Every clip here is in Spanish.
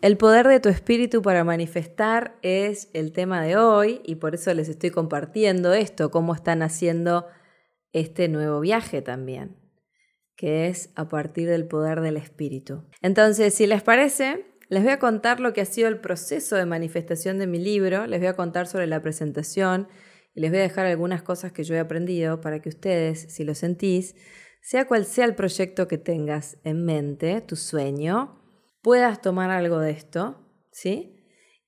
El poder de tu espíritu para manifestar es el tema de hoy y por eso les estoy compartiendo esto, cómo están haciendo este nuevo viaje también, que es a partir del poder del espíritu. Entonces, si les parece, les voy a contar lo que ha sido el proceso de manifestación de mi libro, les voy a contar sobre la presentación y les voy a dejar algunas cosas que yo he aprendido para que ustedes, si lo sentís, sea cual sea el proyecto que tengas en mente, tu sueño, puedas tomar algo de esto, ¿sí?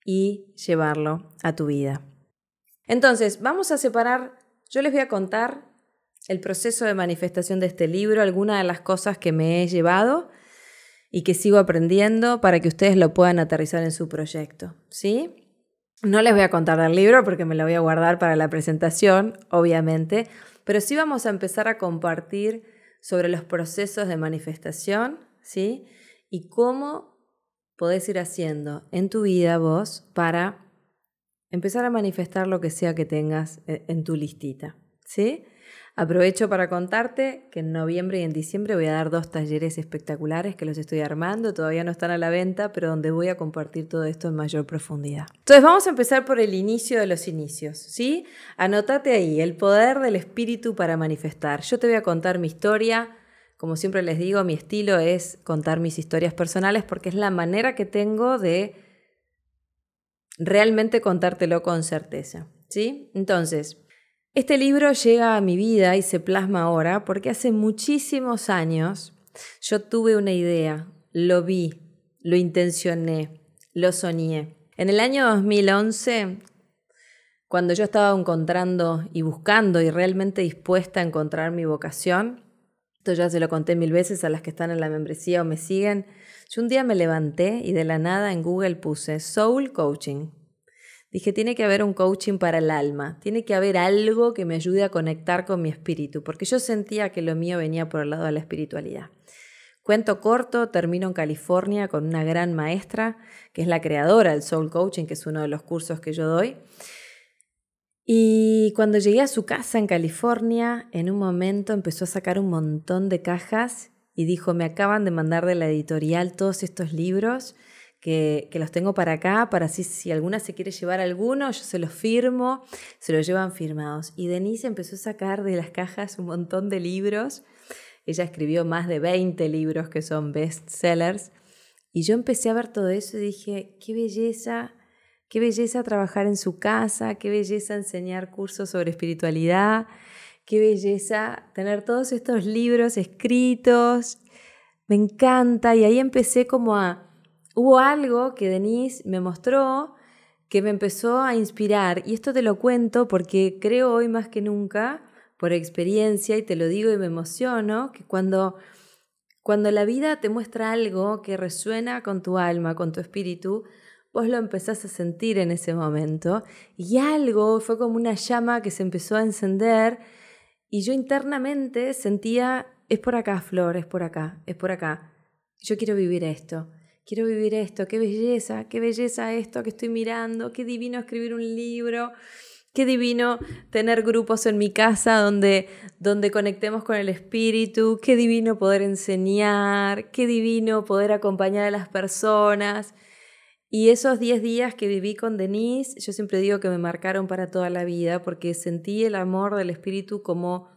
Y llevarlo a tu vida. Entonces, vamos a separar, yo les voy a contar el proceso de manifestación de este libro, algunas de las cosas que me he llevado y que sigo aprendiendo para que ustedes lo puedan aterrizar en su proyecto, ¿sí? No les voy a contar del libro porque me lo voy a guardar para la presentación, obviamente, pero sí vamos a empezar a compartir sobre los procesos de manifestación, ¿sí? y cómo podés ir haciendo en tu vida vos para empezar a manifestar lo que sea que tengas e, en tu listita. ¿Sí? Aprovecho para contarte que en noviembre y en diciembre voy a dar dos talleres espectaculares que los estoy armando, todavía no están a la venta, pero donde voy a compartir todo esto en mayor profundidad. Entonces vamos a empezar por el inicio de los inicios, ¿sí? Anótate ahí, el poder del espíritu para manifestar. Yo te voy a contar mi historia, como siempre les digo, mi estilo es contar mis historias personales porque es la manera que tengo de realmente contártelo con certeza. ¿sí? Entonces, este libro llega a mi vida y se plasma ahora porque hace muchísimos años yo tuve una idea, lo vi, lo intencioné, lo soñé. En el año 2011, cuando yo estaba encontrando y buscando y realmente dispuesta a encontrar mi vocación, esto ya se lo conté mil veces a las que están en la membresía o me siguen. Yo un día me levanté y de la nada en Google puse Soul Coaching. Dije, tiene que haber un coaching para el alma, tiene que haber algo que me ayude a conectar con mi espíritu, porque yo sentía que lo mío venía por el lado de la espiritualidad. Cuento corto, termino en California con una gran maestra, que es la creadora del Soul Coaching, que es uno de los cursos que yo doy. Y cuando llegué a su casa en California, en un momento empezó a sacar un montón de cajas y dijo, me acaban de mandar de la editorial todos estos libros que, los tengo para acá, para así si alguna se quiere llevar alguno, yo se los firmo, se los llevan firmados. Y Denise empezó a sacar de las cajas un montón de libros. Ella escribió más de 20 libros que son bestsellers. Y yo empecé a ver todo eso y dije, qué belleza Qué belleza trabajar en su casa, qué belleza enseñar cursos sobre espiritualidad, qué belleza tener todos estos libros escritos. Me encanta y ahí empecé como a... Hubo algo que Denise me mostró que me empezó a inspirar y esto te lo cuento porque creo hoy más que nunca, por experiencia, y te lo digo y me emociono, que cuando, cuando la vida te muestra algo que resuena con tu alma, con tu espíritu, vos lo empezás a sentir en ese momento y algo fue como una llama que se empezó a encender y yo internamente sentía, es por acá, Flor, es por acá, es por acá. Yo quiero vivir esto, quiero vivir esto, qué belleza, qué belleza esto que estoy mirando, qué divino escribir un libro. Qué divino tener grupos en mi casa donde, donde conectemos con el espíritu, qué divino poder enseñar, qué divino poder acompañar a las personas. Y esos 10 días que viví con Denise, yo siempre digo que me marcaron para toda la vida porque sentí el amor del Espíritu como,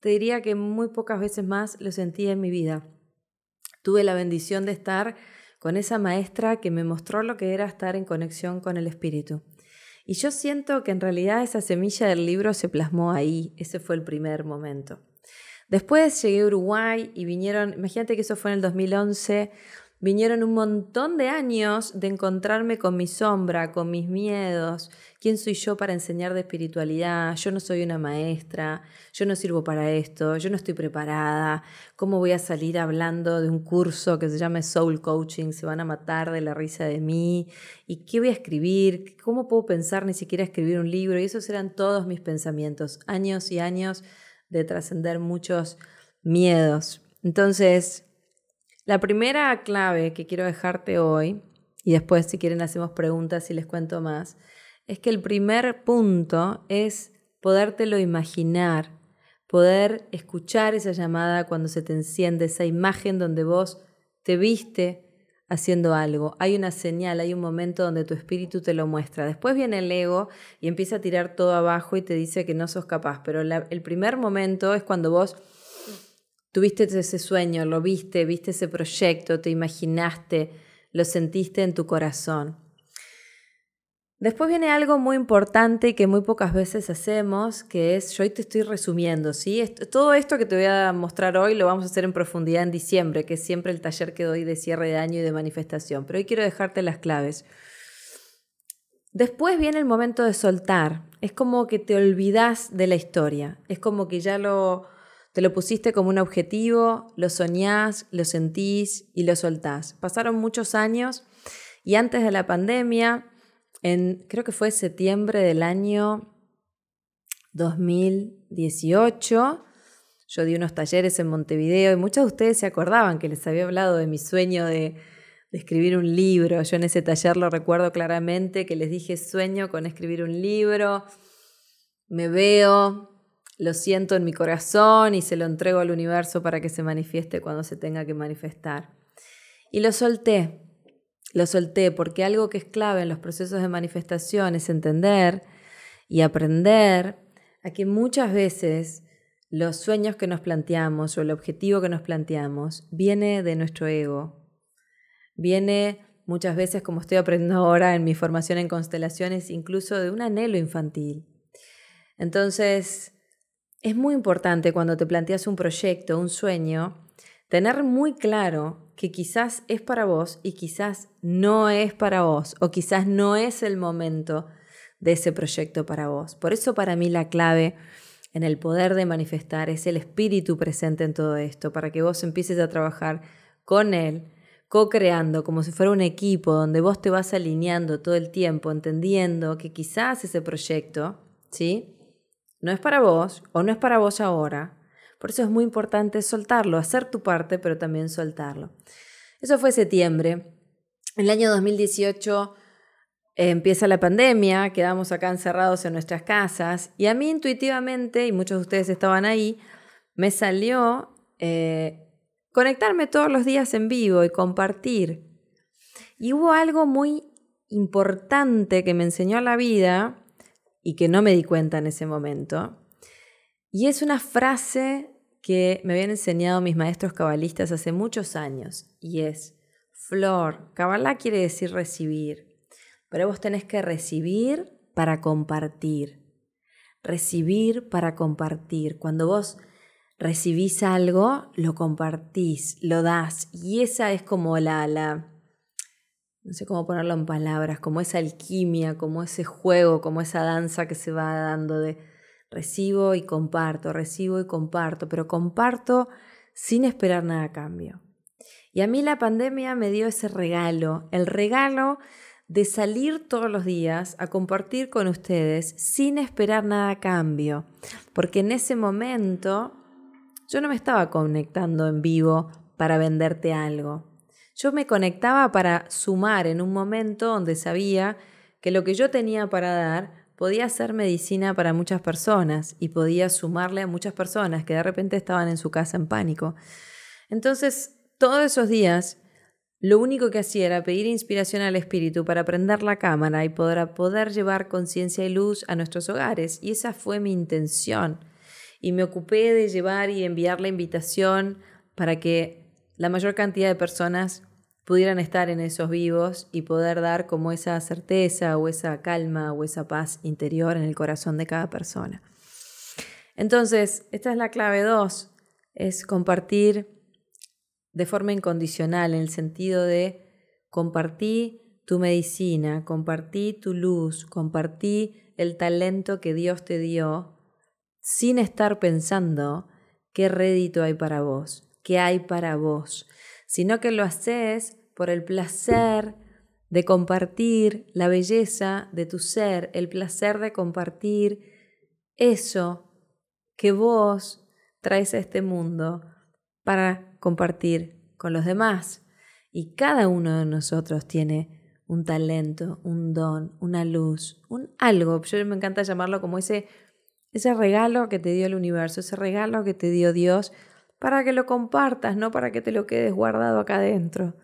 te diría que muy pocas veces más lo sentí en mi vida. Tuve la bendición de estar con esa maestra que me mostró lo que era estar en conexión con el Espíritu. Y yo siento que en realidad esa semilla del libro se plasmó ahí, ese fue el primer momento. Después llegué a Uruguay y vinieron, imagínate que eso fue en el 2011, vinieron un montón de años de encontrarme con mi sombra, con mis miedos. ¿Quién soy yo para enseñar de espiritualidad? Yo no soy una maestra, yo no sirvo para esto, yo no estoy preparada. ¿Cómo voy a salir hablando de un curso que se llama Soul Coaching? Se van a matar de la risa de mí. ¿Y qué voy a escribir? ¿Cómo puedo pensar ni siquiera escribir un libro? Y esos eran todos mis pensamientos, años y años de trascender muchos miedos. Entonces, la primera clave que quiero dejarte hoy, y después si quieren hacemos preguntas y les cuento más, es que el primer punto es podértelo imaginar, poder escuchar esa llamada cuando se te enciende, esa imagen donde vos te viste haciendo algo. Hay una señal, hay un momento donde tu espíritu te lo muestra. Después viene el ego y empieza a tirar todo abajo y te dice que no sos capaz. Pero el primer momento es cuando vos Tuviste ese sueño, lo viste, viste ese proyecto, te imaginaste, lo sentiste en tu corazón. Después viene algo muy importante y que muy pocas veces hacemos, que es, yo hoy te estoy resumiendo, ¿sí? todo esto que te voy a mostrar hoy lo vamos a hacer en profundidad en diciembre, que es siempre el taller que doy de cierre de año y de manifestación, pero hoy quiero dejarte las claves. Después viene el momento de soltar, es como que te olvidas de la historia, es como que ya lo, te lo pusiste como un objetivo, lo soñás, lo sentís y lo soltás. Pasaron muchos años y antes de la pandemia, en creo que fue septiembre del año 2018, yo di unos talleres en Montevideo y muchos de ustedes se acordaban que les había hablado de mi sueño de, de escribir un libro. Yo en ese taller lo recuerdo claramente que les dije sueño con escribir un libro, me veo lo siento en mi corazón y se lo entrego al universo para que se manifieste cuando se tenga que manifestar. Y lo solté, lo solté porque algo que es clave en los procesos de manifestación es entender y aprender a que muchas veces los sueños que nos planteamos o el objetivo que nos planteamos viene de nuestro ego. Viene muchas veces, como estoy aprendiendo ahora en mi formación en constelaciones, incluso de un anhelo infantil. Entonces, es muy importante cuando te planteas un proyecto, un sueño, tener muy claro que quizás es para vos y quizás no es para vos o quizás no es el momento de ese proyecto para vos. Por eso para mí la clave en el poder de manifestar es el espíritu presente en todo esto, para que vos empieces a trabajar con él, co-creando como si fuera un equipo donde vos te vas alineando todo el tiempo, entendiendo que quizás ese proyecto, ¿sí? No es para vos o no es para vos ahora. Por eso es muy importante soltarlo, hacer tu parte, pero también soltarlo. Eso fue septiembre. En el año 2018 eh, empieza la pandemia, quedamos acá encerrados en nuestras casas y a mí intuitivamente, y muchos de ustedes estaban ahí, me salió eh, conectarme todos los días en vivo y compartir. Y hubo algo muy importante que me enseñó la vida y que no me di cuenta en ese momento. Y es una frase que me habían enseñado mis maestros cabalistas hace muchos años y es, Flor, cabalá quiere decir recibir, pero vos tenés que recibir para compartir. Recibir para compartir. Cuando vos recibís algo, lo compartís, lo das y esa es como la, la no sé cómo ponerlo en palabras, como esa alquimia, como ese juego, como esa danza que se va dando de recibo y comparto, recibo y comparto, pero comparto sin esperar nada a cambio. Y a mí la pandemia me dio ese regalo, el regalo de salir todos los días a compartir con ustedes sin esperar nada a cambio, porque en ese momento yo no me estaba conectando en vivo para venderte algo. Yo me conectaba para sumar en un momento donde sabía que lo que yo tenía para dar podía ser medicina para muchas personas y podía sumarle a muchas personas que de repente estaban en su casa en pánico. Entonces, todos esos días, lo único que hacía era pedir inspiración al Espíritu para prender la cámara y poder, poder llevar conciencia y luz a nuestros hogares. Y esa fue mi intención. Y me ocupé de llevar y enviar la invitación para que la mayor cantidad de personas pudieran estar en esos vivos y poder dar como esa certeza o esa calma o esa paz interior en el corazón de cada persona. Entonces, esta es la clave dos, es compartir de forma incondicional, en el sentido de compartí tu medicina, compartí tu luz, compartí el talento que Dios te dio, sin estar pensando qué rédito hay para vos, qué hay para vos, sino que lo haces por el placer de compartir la belleza de tu ser, el placer de compartir eso que vos traes a este mundo para compartir con los demás. Y cada uno de nosotros tiene un talento, un don, una luz, un algo. Yo me encanta llamarlo como ese, ese regalo que te dio el universo, ese regalo que te dio Dios para que lo compartas, no para que te lo quedes guardado acá adentro,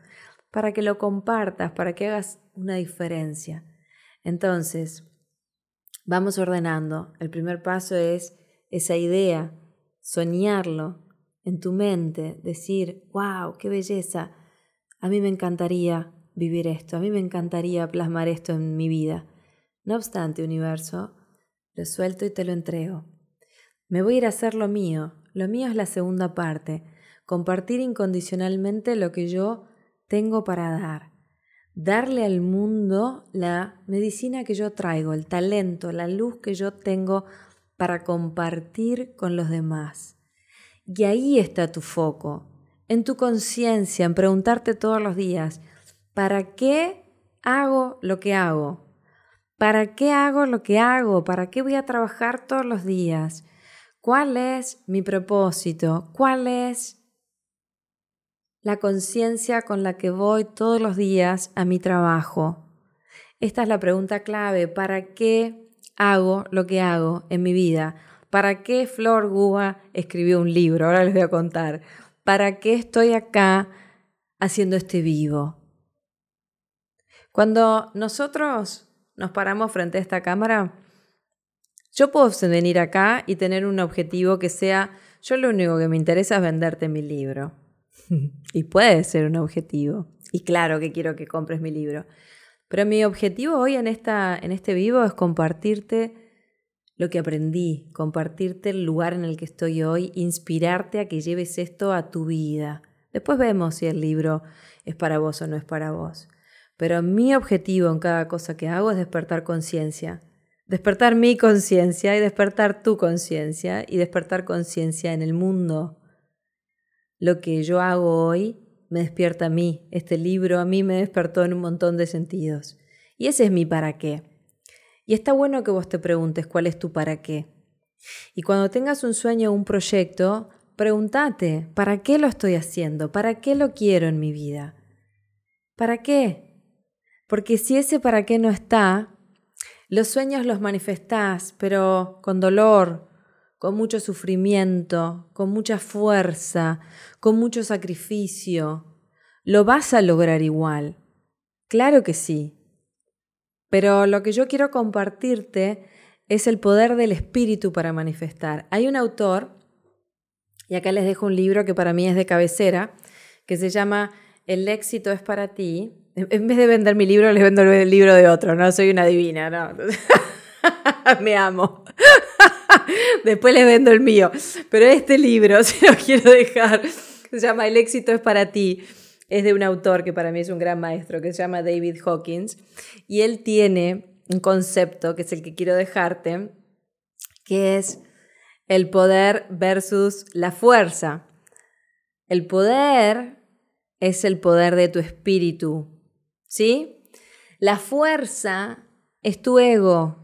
para que lo compartas, para que hagas una diferencia. Entonces, vamos ordenando. El primer paso es esa idea, soñarlo en tu mente, decir, wow, qué belleza, a mí me encantaría vivir esto, a mí me encantaría plasmar esto en mi vida. No obstante, universo, lo suelto y te lo entrego. Me voy a ir a hacer lo mío. Lo mío es la segunda parte, compartir incondicionalmente lo que yo tengo para dar. Darle al mundo la medicina que yo traigo, el talento, la luz que yo tengo para compartir con los demás. Y ahí está tu foco, en tu conciencia, en preguntarte todos los días, ¿para qué hago lo que hago? ¿Para qué hago lo que hago? ¿Para qué voy a trabajar todos los días? ¿Cuál es mi propósito? ¿Cuál es la conciencia con la que voy todos los días a mi trabajo? Esta es la pregunta clave. ¿Para qué hago lo que hago en mi vida? ¿Para qué Flor Gúa escribió un libro? Ahora les voy a contar. ¿Para qué estoy acá haciendo este vivo? Cuando nosotros nos paramos frente a esta cámara, yo puedo venir acá y tener un objetivo que sea, yo lo único que me interesa es venderte mi libro. y puede ser un objetivo. Y claro que quiero que compres mi libro. Pero mi objetivo hoy en, esta, en este vivo es compartirte lo que aprendí, compartirte el lugar en el que estoy hoy, inspirarte a que lleves esto a tu vida. Después vemos si el libro es para vos o no es para vos. Pero mi objetivo en cada cosa que hago es despertar conciencia. Despertar mi conciencia y despertar tu conciencia y despertar conciencia en el mundo. Lo que yo hago hoy me despierta a mí. Este libro a mí me despertó en un montón de sentidos. Y ese es mi para qué. Y está bueno que vos te preguntes cuál es tu para qué. Y cuando tengas un sueño o un proyecto, pregúntate, ¿para qué lo estoy haciendo? ¿Para qué lo quiero en mi vida? ¿Para qué? Porque si ese para qué no está, los sueños los manifestás, pero con dolor, con mucho sufrimiento, con mucha fuerza, con mucho sacrificio. Lo vas a lograr igual. Claro que sí. Pero lo que yo quiero compartirte es el poder del espíritu para manifestar. Hay un autor, y acá les dejo un libro que para mí es de cabecera, que se llama El éxito es para ti. En vez de vender mi libro, les vendo el libro de otro, no soy una divina, no. Me amo. Después les vendo el mío. Pero este libro, si lo quiero dejar, se llama El éxito es para ti es de un autor que para mí es un gran maestro, que se llama David Hawkins, y él tiene un concepto que es el que quiero dejarte, que es el poder versus la fuerza. El poder es el poder de tu espíritu, ¿sí? La fuerza es tu ego.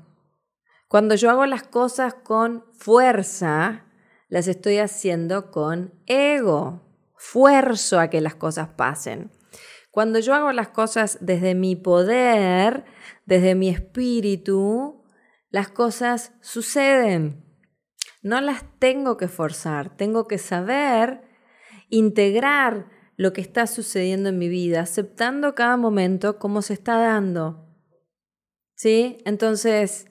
Cuando yo hago las cosas con fuerza, las estoy haciendo con ego fuerzo a que las cosas pasen. Cuando yo hago las cosas desde mi poder, desde mi espíritu, las cosas suceden. No las tengo que forzar, tengo que saber integrar lo que está sucediendo en mi vida, aceptando cada momento como se está dando. ¿Sí? Entonces,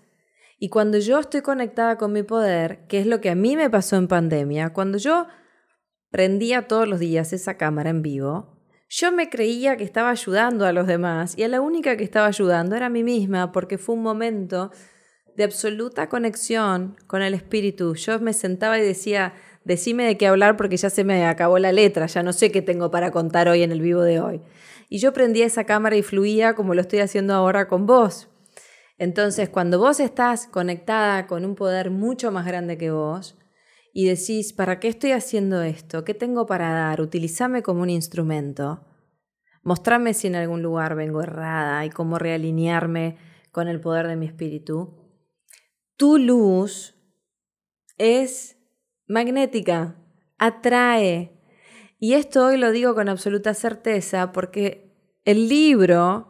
y cuando yo estoy conectada con mi poder, que es lo que a mí me pasó en pandemia, cuando yo prendía todos los días esa cámara en vivo, yo me creía que estaba ayudando a los demás y a la única que estaba ayudando era a mí misma porque fue un momento de absoluta conexión con el espíritu. Yo me sentaba y decía, decime de qué hablar porque ya se me acabó la letra, ya no sé qué tengo para contar hoy en el vivo de hoy. Y yo prendía esa cámara y fluía como lo estoy haciendo ahora con vos. Entonces, cuando vos estás conectada con un poder mucho más grande que vos y decís, ¿para qué estoy haciendo esto? ¿Qué tengo para dar? Utilízame como un instrumento. Mostrame si en algún lugar vengo errada y cómo realinearme con el poder de mi espíritu. Tu luz es magnética, atrae. Y esto hoy lo digo con absoluta certeza porque el libro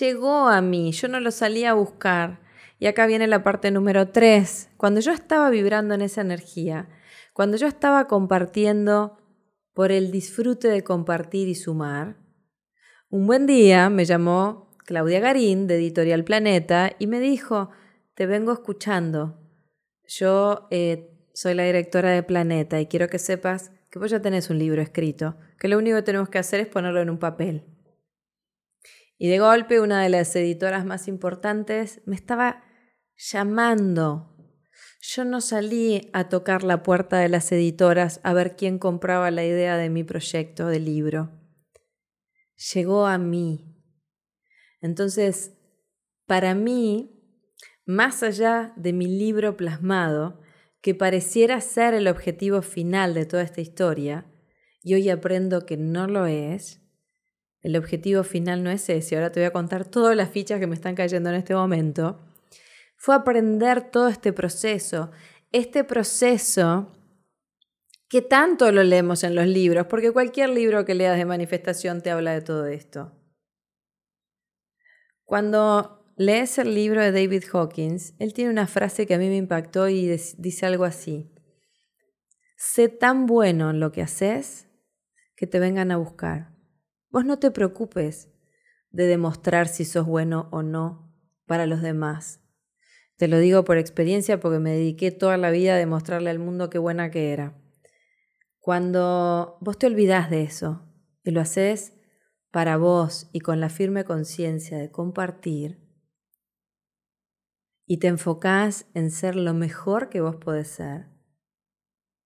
llegó a mí, yo no lo salí a buscar. Y acá viene la parte número tres. Cuando yo estaba vibrando en esa energía, cuando yo estaba compartiendo por el disfrute de compartir y sumar, un buen día me llamó Claudia Garín de Editorial Planeta y me dijo, te vengo escuchando. Yo eh, soy la directora de Planeta y quiero que sepas que vos ya tenés un libro escrito, que lo único que tenemos que hacer es ponerlo en un papel. Y de golpe una de las editoras más importantes me estaba llamando. Yo no salí a tocar la puerta de las editoras a ver quién compraba la idea de mi proyecto de libro. Llegó a mí. Entonces, para mí, más allá de mi libro plasmado, que pareciera ser el objetivo final de toda esta historia, y hoy aprendo que no lo es, el objetivo final no es ese, ahora te voy a contar todas las fichas que me están cayendo en este momento, fue aprender todo este proceso, este proceso que tanto lo leemos en los libros, porque cualquier libro que leas de manifestación te habla de todo esto. Cuando lees el libro de David Hawkins, él tiene una frase que a mí me impactó y dice algo así. Sé tan bueno en lo que haces que te vengan a buscar. Vos no te preocupes de demostrar si sos bueno o no para los demás. Te lo digo por experiencia porque me dediqué toda la vida a demostrarle al mundo qué buena que era. Cuando vos te olvidás de eso y lo haces para vos y con la firme conciencia de compartir, y te enfocás en ser lo mejor que vos podés ser,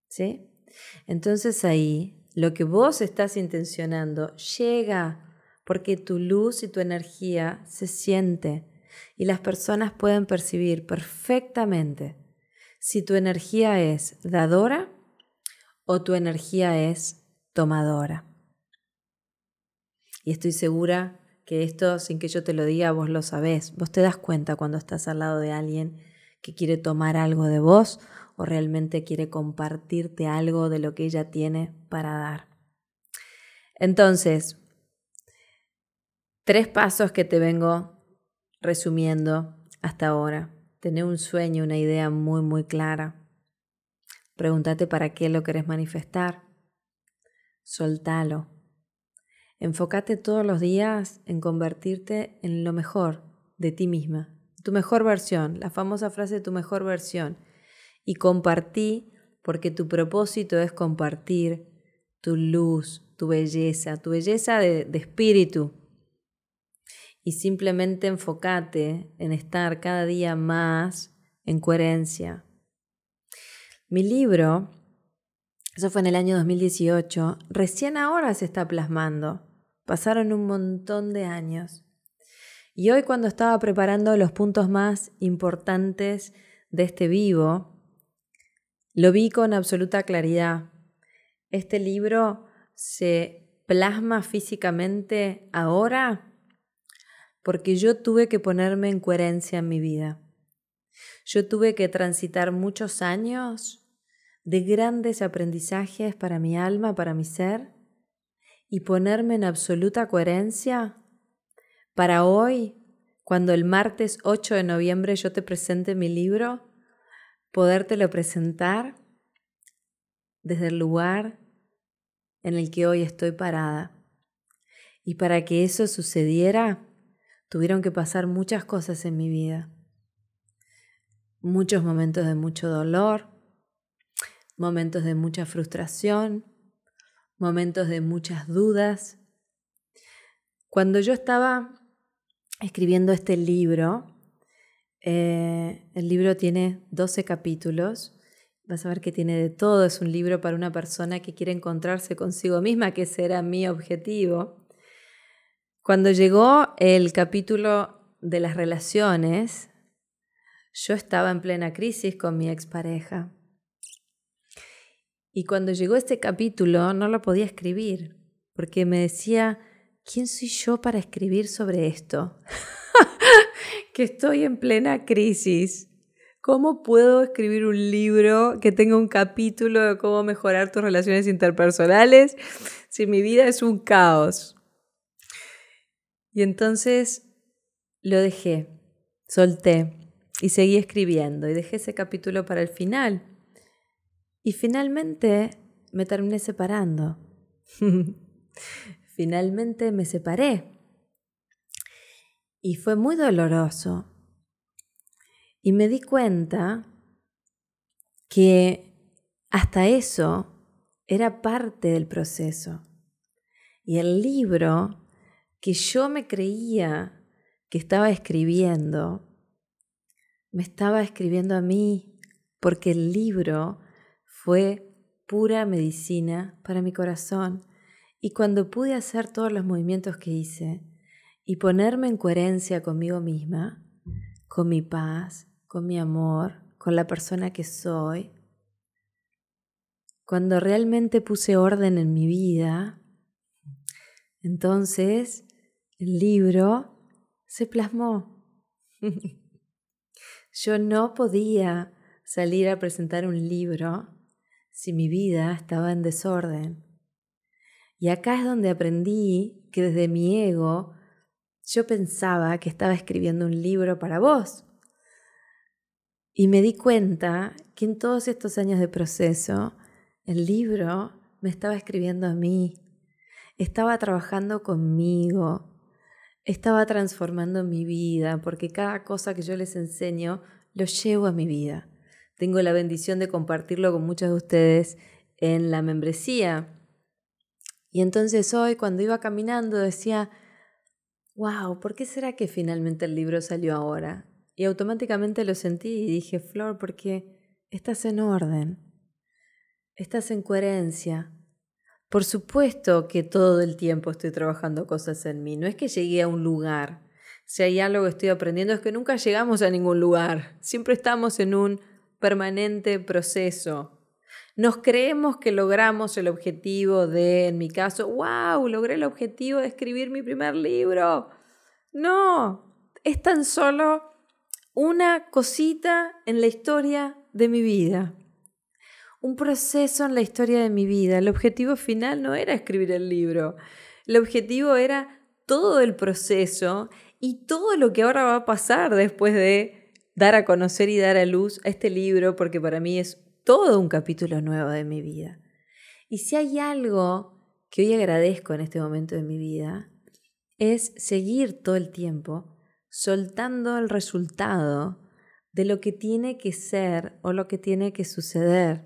¿sí? Entonces ahí lo que vos estás intencionando llega porque tu luz y tu energía se siente y las personas pueden percibir perfectamente si tu energía es dadora o tu energía es tomadora. Y estoy segura que esto, sin que yo te lo diga, vos lo sabés. Vos te das cuenta cuando estás al lado de alguien que quiere tomar algo de vos o realmente quiere compartirte algo de lo que ella tiene para dar. Entonces, tres pasos que te vengo resumiendo hasta ahora. Tener un sueño, una idea muy, muy clara. Pregúntate para qué lo querés manifestar. Soltalo. Enfócate todos los días en convertirte en lo mejor de ti misma, tu mejor versión, la famosa frase tu mejor versión y compartí porque tu propósito es compartir tu luz, tu belleza, tu belleza de, espíritu. Y simplemente enfócate en estar cada día más en coherencia. Mi libro, eso fue en el año 2018, recién ahora se está plasmando. Pasaron un montón de años. Y hoy cuando estaba preparando los puntos más importantes de este vivo, lo vi con absoluta claridad. Este libro se plasma físicamente ahora porque yo tuve que ponerme en coherencia en mi vida. Yo tuve que transitar muchos años de grandes aprendizajes para mi alma, para mi ser, y ponerme en absoluta coherencia para hoy, cuando el martes 8 de noviembre yo te presente mi libro, podértelo presentar desde el lugar en el que hoy estoy parada. Y para que eso sucediera, tuvieron que pasar muchas cosas en mi vida. Muchos momentos de mucho dolor, momentos de mucha frustración, momentos de muchas dudas. Cuando yo estaba escribiendo este libro, eh, el libro tiene 12 capítulos Vas a ver que tiene de todo. Es un libro para una persona que quiere encontrarse consigo misma, que ese era mi objetivo. Cuando llegó el capítulo de las relaciones, yo estaba en plena crisis con mi expareja. Y cuando llegó este capítulo no lo podía escribir, porque me decía, ¿quién soy yo para escribir sobre esto? que estoy en plena crisis. ¿Cómo puedo escribir un libro que tenga un capítulo de cómo mejorar tus relaciones interpersonales si mi vida es un caos? Y entonces lo dejé, solté y seguí escribiendo y dejé ese capítulo para el final. Y finalmente me terminé separando. finalmente me separé. Y fue muy doloroso y me di cuenta que hasta eso era parte del proceso. Y el libro que yo me creía que estaba escribiendo, me estaba escribiendo a mí, porque el libro fue pura medicina para mi corazón. Y cuando pude hacer todos los movimientos que hice y ponerme en coherencia conmigo misma, con mi paz, con mi amor, con la persona que soy. Cuando realmente puse orden en mi vida, entonces el libro se plasmó. Yo no podía salir a presentar un libro si mi vida estaba en desorden. Y acá es donde aprendí que desde mi ego yo pensaba que estaba escribiendo un libro para vos, y me di cuenta que en todos estos años de proceso, el libro me estaba escribiendo a mí, estaba trabajando conmigo, estaba transformando mi vida, porque cada cosa que yo les enseño lo llevo a mi vida. Tengo la bendición de compartirlo con muchos de ustedes en la membresía. Y entonces hoy, cuando iba caminando, decía, wow, ¿por qué será que finalmente el libro salió ahora? Y automáticamente lo sentí y dije, Flor, porque estás en orden, estás en coherencia. Por supuesto que todo el tiempo estoy trabajando cosas en mí, no es que llegué a un lugar. Si hay algo que estoy aprendiendo es que nunca llegamos a ningún lugar, siempre estamos en un permanente proceso. Nos creemos que logramos el objetivo de, en mi caso, wow, logré el objetivo de escribir mi primer libro. No, es tan solo una cosita en la historia de mi vida, un proceso en la historia de mi vida. El objetivo final no era escribir el libro, el objetivo era todo el proceso y todo lo que ahora va a pasar después de dar a conocer y dar a luz a este libro, porque para mí es todo un capítulo nuevo de mi vida. Y si hay algo que hoy agradezco en este momento de mi vida, es seguir todo el tiempo soltando el resultado de lo que tiene que ser o lo que tiene que suceder.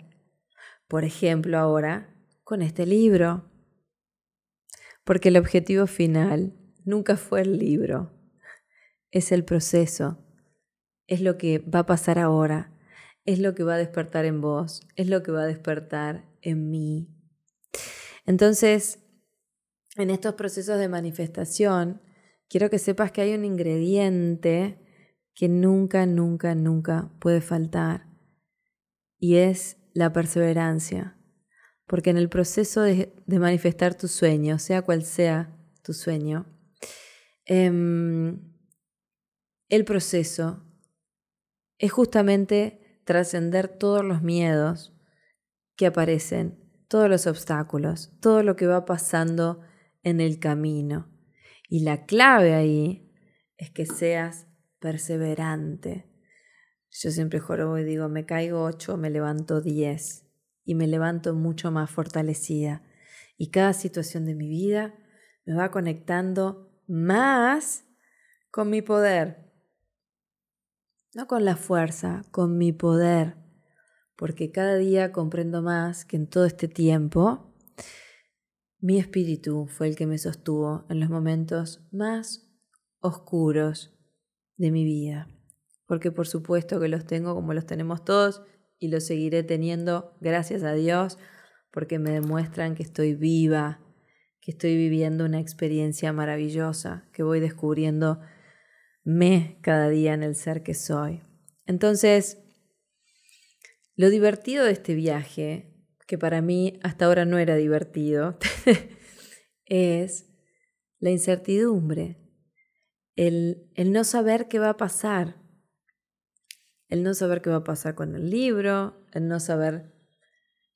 Por ejemplo, ahora con este libro. Porque el objetivo final nunca fue el libro, es el proceso, es lo que va a pasar ahora, es lo que va a despertar en vos, es lo que va a despertar en mí. Entonces, en estos procesos de manifestación, quiero que sepas que hay un ingrediente que nunca, nunca, nunca puede faltar y es la perseverancia. Porque en el proceso de, manifestar tu sueño, sea cual sea tu sueño, em, el proceso es justamente trascender todos los miedos que aparecen, todos los obstáculos, todo lo que va pasando en el camino. Y la clave ahí es que seas perseverante. Yo siempre jorobo y digo, me caigo ocho, me levanto diez y me levanto mucho más fortalecida. Y cada situación de mi vida me va conectando más con mi poder. No con la fuerza, con mi poder. Porque cada día comprendo más que en todo este tiempo mi espíritu fue el que me sostuvo en los momentos más oscuros de mi vida, porque por supuesto que los tengo como los tenemos todos y lo seguiré teniendo, gracias a Dios, porque me demuestran que estoy viva, que estoy viviendo una experiencia maravillosa, que voy descubriendo me cada día en el ser que soy. Entonces, lo divertido de este viaje, que para mí hasta ahora no era divertido, es la incertidumbre, el, el no saber qué va a pasar, el no saber qué va a pasar con el libro, el no saber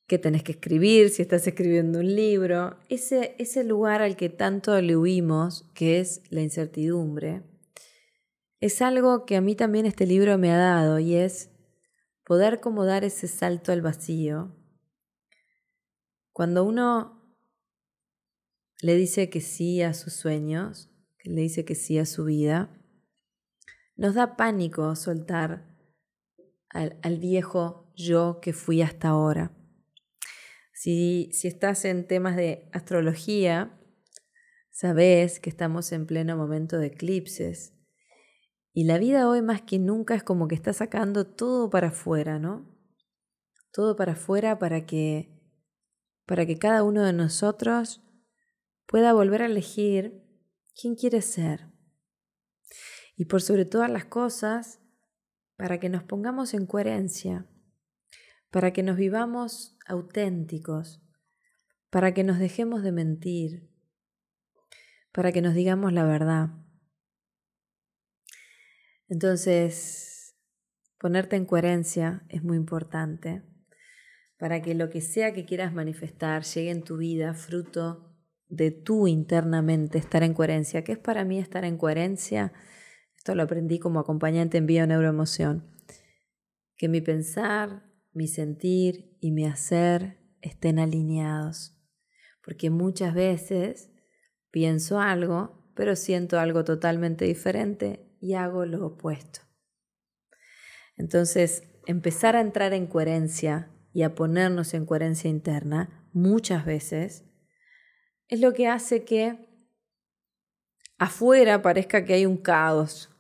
qué tenés que escribir, si estás escribiendo un libro, ese, ese lugar al que tanto le que es la incertidumbre, es algo que a mí también este libro me ha dado y es poder como dar ese salto al vacío. Cuando uno le dice que sí a sus sueños, le dice que sí a su vida, nos da pánico soltar al, al viejo yo que fui hasta ahora. Si, si estás en temas de astrología, sabes que estamos en pleno momento de eclipses. Y la vida hoy más que nunca es como que está sacando todo para afuera, ¿no? Todo para afuera para que para que cada uno de nosotros pueda volver a elegir quién quiere ser. Y por sobre todas las cosas, para que nos pongamos en coherencia, para que nos vivamos auténticos, para que nos dejemos de mentir, para que nos digamos la verdad. Entonces, ponerte en coherencia es muy importante para que lo que sea que quieras manifestar llegue en tu vida fruto de tú internamente estar en coherencia. ¿Qué es para mí estar en coherencia? Esto lo aprendí como acompañante en Bio Neuroemoción. Que mi pensar, mi sentir y mi hacer estén alineados. Porque muchas veces pienso algo, pero siento algo totalmente diferente y hago lo opuesto. Entonces, empezar a entrar en coherencia y a ponernos en coherencia interna muchas veces es lo que hace que afuera parezca que hay un caos.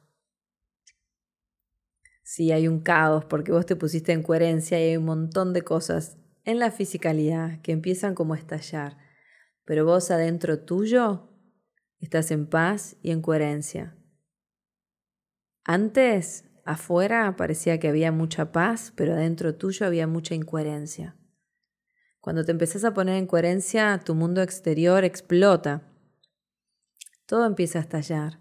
Sí, hay un caos porque vos te pusiste en coherencia y hay un montón de cosas en la fisicalidad que empiezan como a estallar. Pero vos adentro tuyo estás en paz y en coherencia. Antes, afuera parecía que había mucha paz, pero adentro tuyo había mucha incoherencia. Cuando te empezás a poner en coherencia, tu mundo exterior explota. Todo empieza a estallar,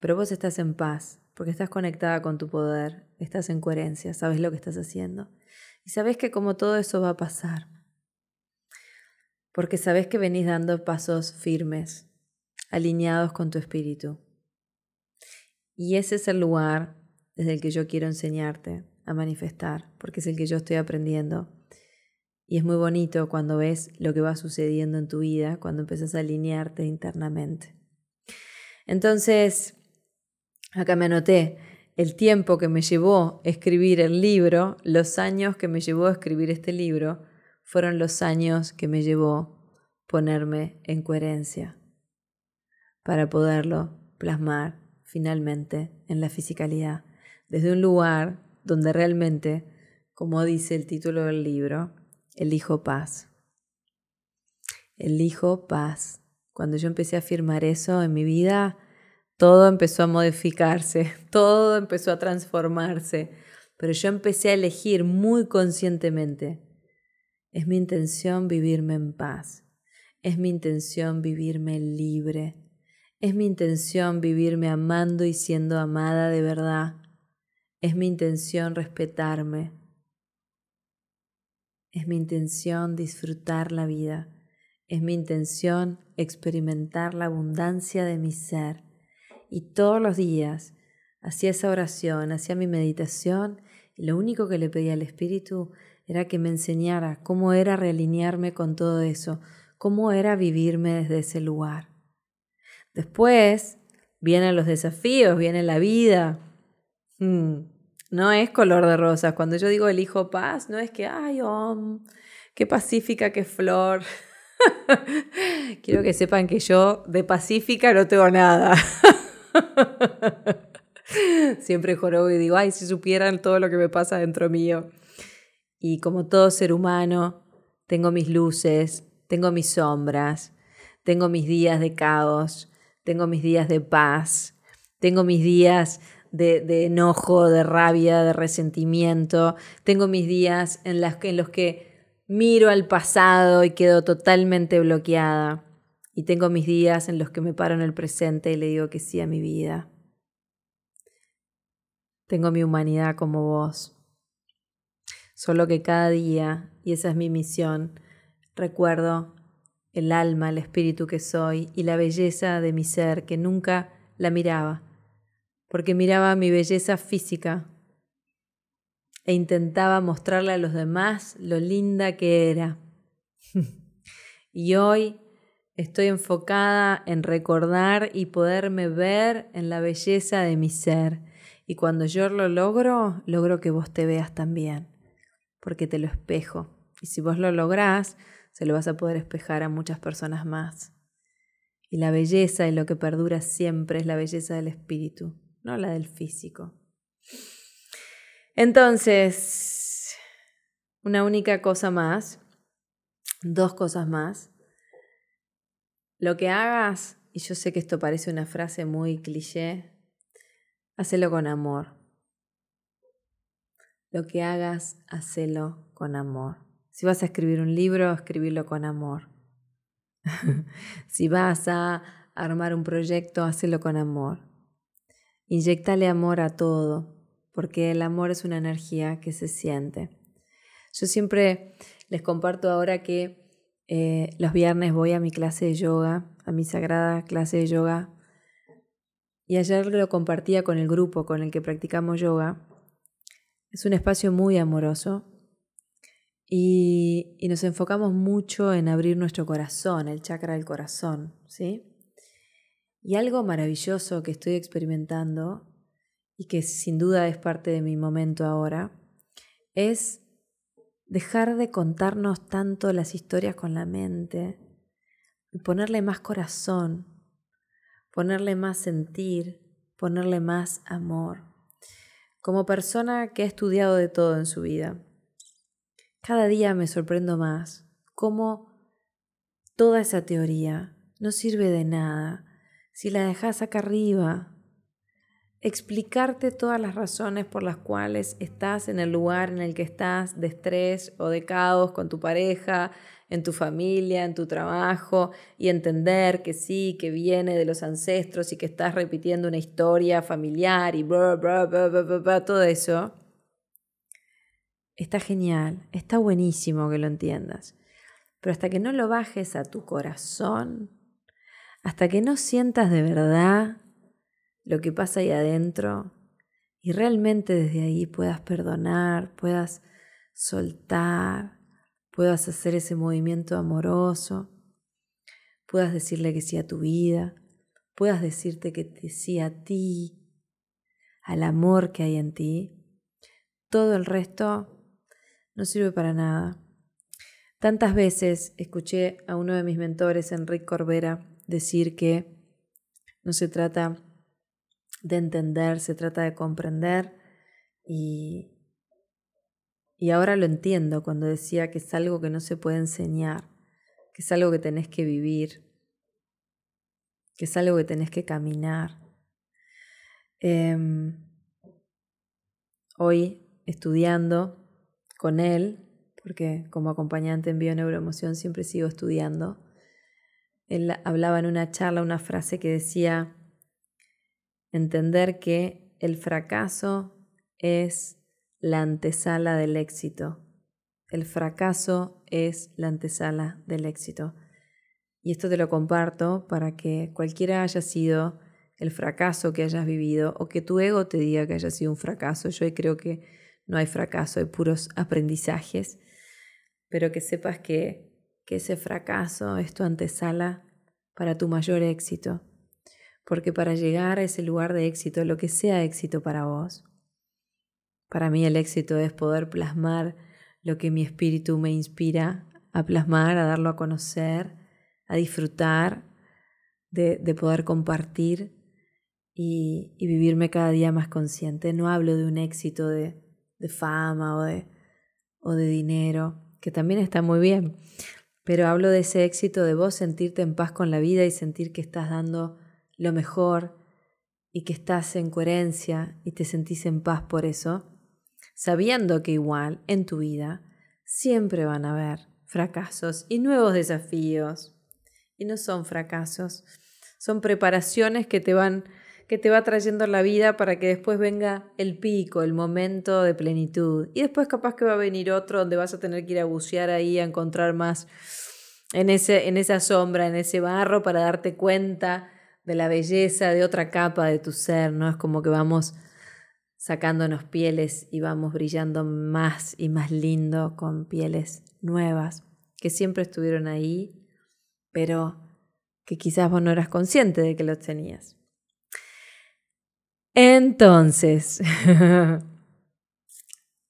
pero vos estás en paz, porque estás conectada con tu poder, estás en coherencia, sabes lo que estás haciendo. Y sabes que como todo eso va a pasar, porque sabes que venís dando pasos firmes, alineados con tu espíritu. Y ese es el lugar desde el que yo quiero enseñarte a manifestar, porque es el que yo estoy aprendiendo y es muy bonito cuando ves lo que va sucediendo en tu vida, cuando empiezas a alinearte internamente. Entonces, acá me anoté el tiempo que me llevó escribir el libro, los años que me llevó a escribir este libro, fueron los años que me llevó ponerme en coherencia para poderlo plasmar finalmente en la fisicalidad, desde un lugar donde realmente, como dice el título del libro, elijo paz. Elijo paz. Cuando yo empecé a afirmar eso en mi vida, todo empezó a modificarse, todo empezó a transformarse, pero yo empecé a elegir muy conscientemente. Es mi intención vivirme en paz. Es mi intención vivirme libre. Es mi intención vivirme amando y siendo amada de verdad. Es mi intención respetarme, es mi intención disfrutar la vida. Es mi intención experimentar la abundancia de mi ser. Y todos los días hacía esa oración, hacía mi meditación y lo único que le pedía al Espíritu era que me enseñara cómo era realinearme con todo eso, cómo era vivirme desde ese lugar. Después vienen los desafíos, viene la vida. Hmm. No es color de rosas. Cuando yo digo elijo paz, no es que, ay, oh, qué pacífica, qué flor. Quiero que sepan que yo de pacífica no tengo nada. Siempre jorobo y digo, ay, si supieran todo lo que me pasa dentro mío. Y como todo ser humano, tengo mis luces, tengo mis sombras, tengo mis días de caos, tengo mis días de paz, tengo mis días de, enojo, de rabia, de resentimiento, tengo mis días en, en los que miro al pasado y quedo totalmente bloqueada. Y tengo mis días en los que me paro en el presente y le digo que sí a mi vida. Tengo mi humanidad como vos. Solo que cada día, y esa es mi misión, recuerdo el alma, el espíritu que soy y la belleza de mi ser que nunca la miraba, porque miraba mi belleza física e intentaba mostrarle a los demás lo linda que era. y hoy estoy enfocada en recordar y poderme ver en la belleza de mi ser. Y cuando yo lo logro, logro que vos te veas también porque te lo espejo. Y si vos lo lográs, se lo vas a poder espejar a muchas personas más. Y la belleza y lo que perdura siempre es la belleza del espíritu, no la del físico. Entonces, una única cosa más, dos cosas más. Lo que hagas, y yo sé que esto parece una frase muy cliché, hacelo con amor. Lo que hagas, hacelo con amor. Si vas a escribir un libro, escribirlo con amor. si vas a armar un proyecto, hacelo con amor. Inyectale amor a todo, porque el amor es una energía que se siente. Yo siempre les comparto ahora que eh, los viernes voy a mi clase de yoga, a mi sagrada clase de yoga, y ayer lo compartía con el grupo con el que practicamos yoga, es un espacio muy amoroso y, nos enfocamos mucho en abrir nuestro corazón, el chakra del corazón, ¿sí? Y algo maravilloso que estoy experimentando y que sin duda es parte de mi momento ahora, es dejar de contarnos tanto las historias con la mente y ponerle más corazón, ponerle más sentir, ponerle más amor como persona que ha estudiado de todo en su vida. Cada día me sorprendo más cómo toda esa teoría no sirve de nada si la dejas acá arriba. Explicarte todas las razones por las cuales estás en el lugar en el que estás de estrés o de caos con tu pareja, en tu familia, en tu trabajo, y entender que sí, que viene de los ancestros y que estás repitiendo una historia familiar y todo eso, está genial, está buenísimo que lo entiendas. Pero hasta que no lo bajes a tu corazón, hasta que no sientas de verdad lo que pasa ahí adentro y realmente desde ahí puedas perdonar, puedas soltar, puedas hacer ese movimiento amoroso, puedas decirle que sí a tu vida, puedas decirte que sí a ti, al amor que hay en ti. Todo el resto no sirve para nada. Tantas veces escuché a uno de mis mentores, Enrique Corbera, decir que no se trata de entender, se trata de comprender y, y ahora lo entiendo cuando decía que es algo que no se puede enseñar, que es algo que tenés que vivir, que es algo que tenés que caminar. Em, hoy estudiando con él, porque como acompañante en bioneuroemoción siempre sigo estudiando, él hablaba en una charla una frase que decía, entender que el fracaso es la antesala del éxito. El fracaso es la antesala del éxito. Y esto te lo comparto para que cualquiera haya sido el fracaso que hayas vivido o que tu ego te diga que haya sido un fracaso. Yo creo que no hay fracaso, hay puros aprendizajes, pero que sepas que, que ese fracaso es tu antesala para tu mayor éxito. Porque para llegar a ese lugar de éxito, lo que sea éxito para vos, para mí el éxito es poder plasmar lo que mi espíritu me inspira a plasmar, a darlo a conocer, a disfrutar, de, poder compartir y, vivirme cada día más consciente. No hablo de un éxito de, fama o de, o de dinero, que también está muy bien, pero hablo de ese éxito de vos sentirte en paz con la vida y sentir que estás dando lo mejor y que estás en coherencia y te sentís en paz por eso, sabiendo que igual en tu vida siempre van a haber fracasos y nuevos desafíos. Y no son fracasos, son preparaciones que te van que te va trayendo la vida para que después venga el pico, el momento de plenitud. Y después capaz que va a venir otro donde vas a tener que ir a bucear ahí, a encontrar más en, ese, en esa sombra, en ese barro, para darte cuenta de la belleza de otra capa de tu ser, ¿no? Es como que vamos sacándonos pieles y vamos brillando más y más lindo con pieles nuevas que siempre estuvieron ahí, pero que quizás vos no eras consciente de que los tenías. Entonces,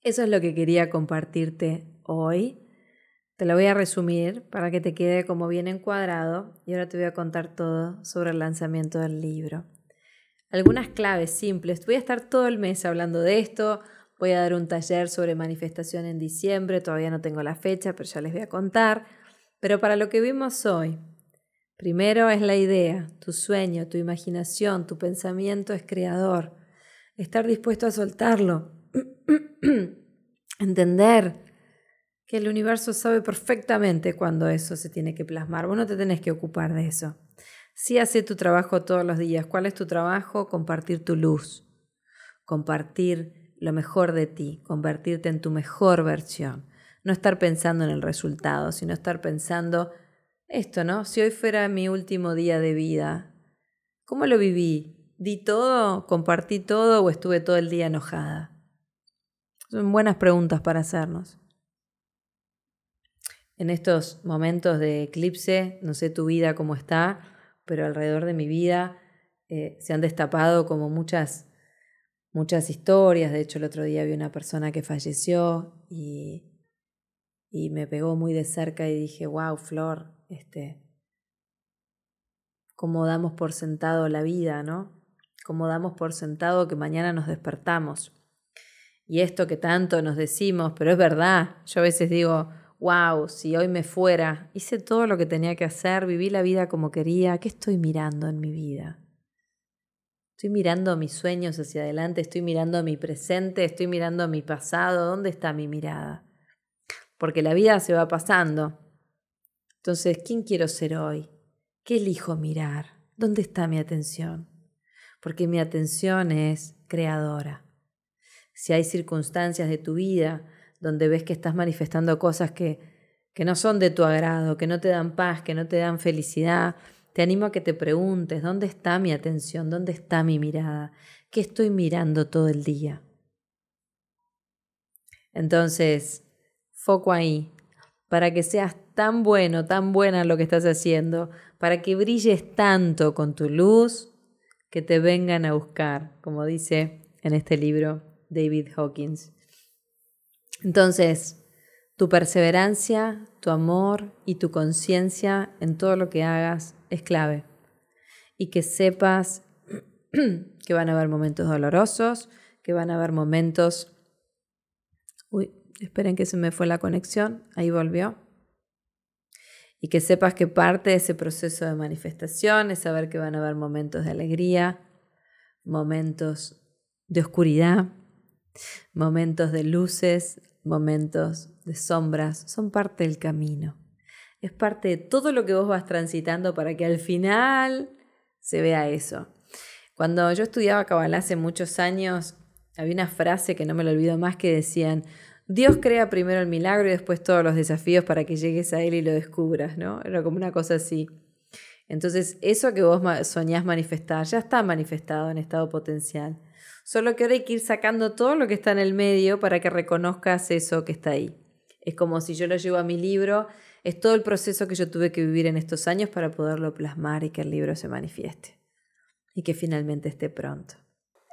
eso es lo que quería compartirte hoy. Te lo voy a resumir para que te quede como bien encuadrado y ahora te voy a contar todo sobre el lanzamiento del libro. Algunas claves simples. Voy a estar todo el mes hablando de esto. Voy a dar un taller sobre manifestación en diciembre. Todavía no tengo la fecha, pero ya les voy a contar. Pero para lo que vimos hoy, Primero es la idea, tu sueño, tu imaginación, tu pensamiento es creador. Estar dispuesto a soltarlo. Entender que el universo sabe perfectamente cuándo eso se tiene que plasmar. Vos no te tenés que ocupar de eso. Sí hace tu trabajo todos los días. ¿Cuál es tu trabajo? Compartir tu luz. Compartir lo mejor de ti. Convertirte en tu mejor versión. No estar pensando en el resultado, sino estar pensando esto, ¿no? Si hoy fuera mi último día de vida, ¿cómo lo viví? ¿Di todo? ¿Compartí todo o estuve todo el día enojada? Son buenas preguntas para hacernos. En estos momentos de eclipse, no sé tu vida cómo está, pero alrededor de mi vida eh, se han destapado como muchas, muchas historias. De hecho, el otro día vi una persona que falleció y, y me pegó muy de cerca y dije, wow, Flor, este, cómo damos por sentado la vida, ¿no? Cómo damos por sentado que mañana nos despertamos. Y esto que tanto nos decimos, pero es verdad, yo a veces digo, wow, si hoy me fuera, hice todo lo que tenía que hacer, viví la vida como quería, ¿qué estoy mirando en mi vida? Estoy mirando mis sueños hacia adelante, estoy mirando mi presente, estoy mirando mi pasado, ¿dónde está mi mirada? Porque la vida se va pasando entonces, ¿quién quiero ser hoy? ¿Qué elijo mirar? ¿Dónde está mi atención? Porque mi atención es creadora. Si hay circunstancias de tu vida donde ves que estás manifestando cosas que, que no son de tu agrado, que no te dan paz, que no te dan felicidad, te animo a que te preguntes, ¿dónde está mi atención? ¿Dónde está mi mirada? ¿Qué estoy mirando todo el día? Entonces, foco ahí, para que seas tan bueno, tan buena lo que estás haciendo, para que brilles tanto con tu luz que te vengan a buscar, como dice en este libro David Hawkins. Entonces, tu perseverancia, tu amor y tu conciencia en todo lo que hagas es clave. Y que sepas que van a haber momentos dolorosos, que van a haber momentos... Uy, Esperen que se me fue la conexión. Ahí volvió. Y que sepas que parte de ese proceso de manifestación es saber que van a haber momentos de alegría, momentos de oscuridad, momentos de luces, momentos de sombras. Son parte del camino. Es parte de todo lo que vos vas transitando para que al final se vea eso. Cuando yo estudiaba Kabbalah hace muchos años, había una frase que no me lo olvido más que decían, Dios crea primero el milagro y después todos los desafíos para que llegues a Él y lo descubras, ¿no? Era como una cosa así. Entonces, eso que vos soñás manifestar ya está manifestado en estado potencial. Solo que ahora hay que ir sacando todo lo que está en el medio para que reconozcas eso que está ahí. Es como si yo lo llevo a mi libro, es todo el proceso que yo tuve que vivir en estos años para poderlo plasmar y que el libro se manifieste. Y que finalmente esté pronto.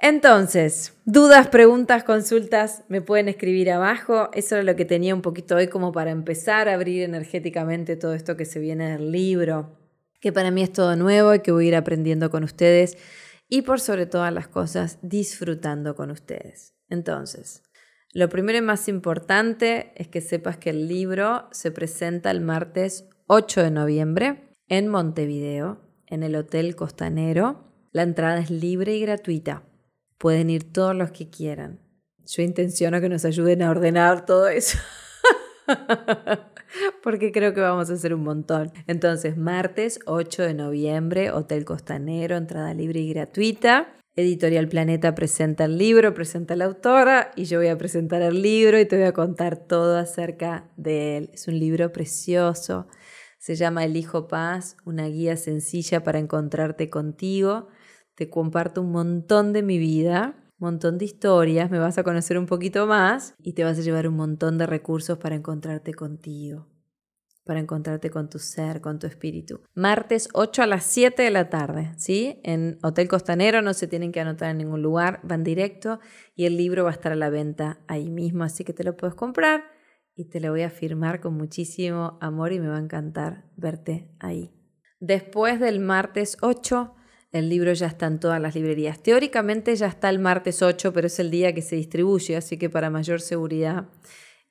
Entonces, dudas, preguntas, consultas, me pueden escribir abajo. Eso era lo que tenía un poquito hoy como para empezar a abrir energéticamente todo esto que se viene del libro, que para mí es todo nuevo y que voy a ir aprendiendo con ustedes y por sobre todas las cosas disfrutando con ustedes. Entonces, Lo primero y más importante es que sepas que el libro se presenta el martes 8 de noviembre en Montevideo, en el Hotel Costanero. La entrada es libre y gratuita. Pueden ir todos los que quieran. Yo intenciono que nos ayuden a ordenar todo eso. Porque creo que vamos a hacer un montón. Entonces, martes 8 de noviembre, Hotel Costanero, entrada libre y gratuita. Editorial Planeta presenta el libro, presenta la autora y yo voy a presentar el libro y te voy a contar todo acerca de él. Es un libro precioso, se llama El Hijo Paz, una guía sencilla para encontrarte contigo. Te comparto un montón de mi vida, un montón de historias, me vas a conocer un poquito más y te vas a llevar un montón de recursos para encontrarte contigo para encontrarte con tu ser, con tu espíritu. Martes 8 a las 7 de la tarde, ¿sí? En Hotel Costanero no se tienen que anotar en ningún lugar, van directo y el libro va a estar a la venta ahí mismo, así que te lo puedes comprar y te lo voy a firmar con muchísimo amor y me va a encantar verte ahí. Después del martes 8, el libro ya está en todas las librerías. Teóricamente ya está el martes 8, pero es el día que se distribuye, así que para mayor seguridad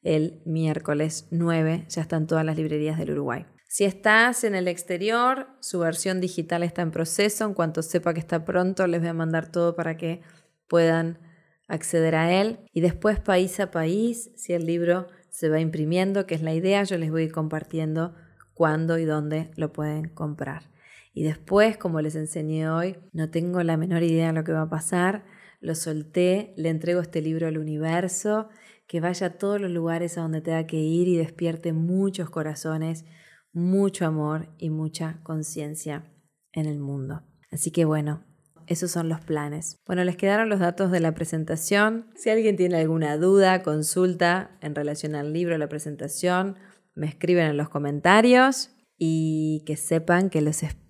el miércoles 9. Ya están todas las librerías del Uruguay. Si estás en el exterior, su versión digital está en proceso. En cuanto sepa que está pronto, les voy a mandar todo para que puedan acceder a él. Y después, país a país, si el libro se va imprimiendo, que es la idea, yo les voy a ir compartiendo cuándo y dónde lo pueden comprar. Y después, como les enseñé hoy, no tengo la menor idea de lo que va a pasar. Lo solté, le entrego este libro al universo que vaya a todos los lugares a donde tenga que ir y despierte muchos corazones, mucho amor y mucha conciencia en el mundo. Así que bueno, esos son los planes. Bueno, les quedaron los datos de la presentación. Si alguien tiene alguna duda, consulta en relación al libro, la presentación, me escriben en los comentarios y que sepan que los espero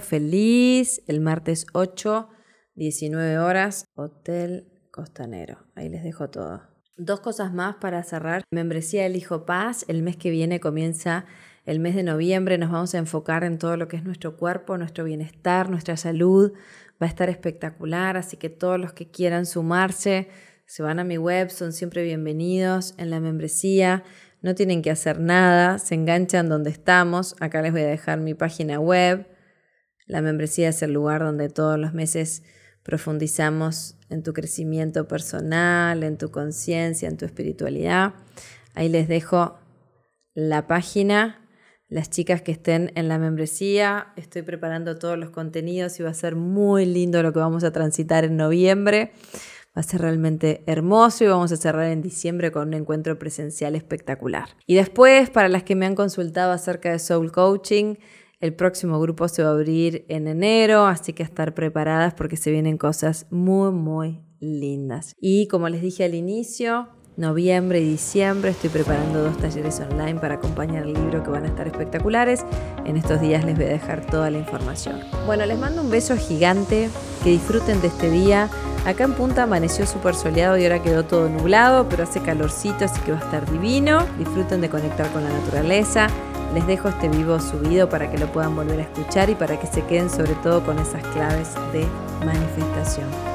feliz el martes 8, 19 horas, Hotel Costanero. Ahí les dejo todo. Dos cosas más para cerrar. Membresía El Hijo Paz. El mes que viene comienza el mes de noviembre. Nos vamos a enfocar en todo lo que es nuestro cuerpo, nuestro bienestar, nuestra salud. Va a estar espectacular, así que todos los que quieran sumarse se van a mi web, son siempre bienvenidos en la membresía. No tienen que hacer nada, se enganchan donde estamos. Acá les voy a dejar mi página web. La membresía es el lugar donde todos los meses profundizamos en tu crecimiento personal, en tu conciencia, en tu espiritualidad. Ahí les dejo la página. Las chicas que estén en la membresía, estoy preparando todos los contenidos y va a ser muy lindo lo que vamos a transitar en noviembre. Va a ser realmente hermoso y vamos a cerrar en diciembre con un encuentro presencial espectacular. Y después, para las que me han consultado acerca de Soul Coaching, el próximo grupo se va a abrir en enero, así que estar preparadas porque se vienen cosas muy, muy lindas. Y como les dije al inicio, noviembre y diciembre estoy preparando dos talleres online para acompañar el libro que van a estar espectaculares. En estos días les voy a dejar toda la información. Bueno, les mando un beso gigante, que disfruten de este día. Acá en Punta amaneció súper soleado y ahora quedó todo nublado, pero hace calorcito, así que va a estar divino. Disfruten de conectar con la naturaleza. Les dejo este vivo subido para que lo puedan volver a escuchar y para que se queden sobre todo con esas claves de manifestación.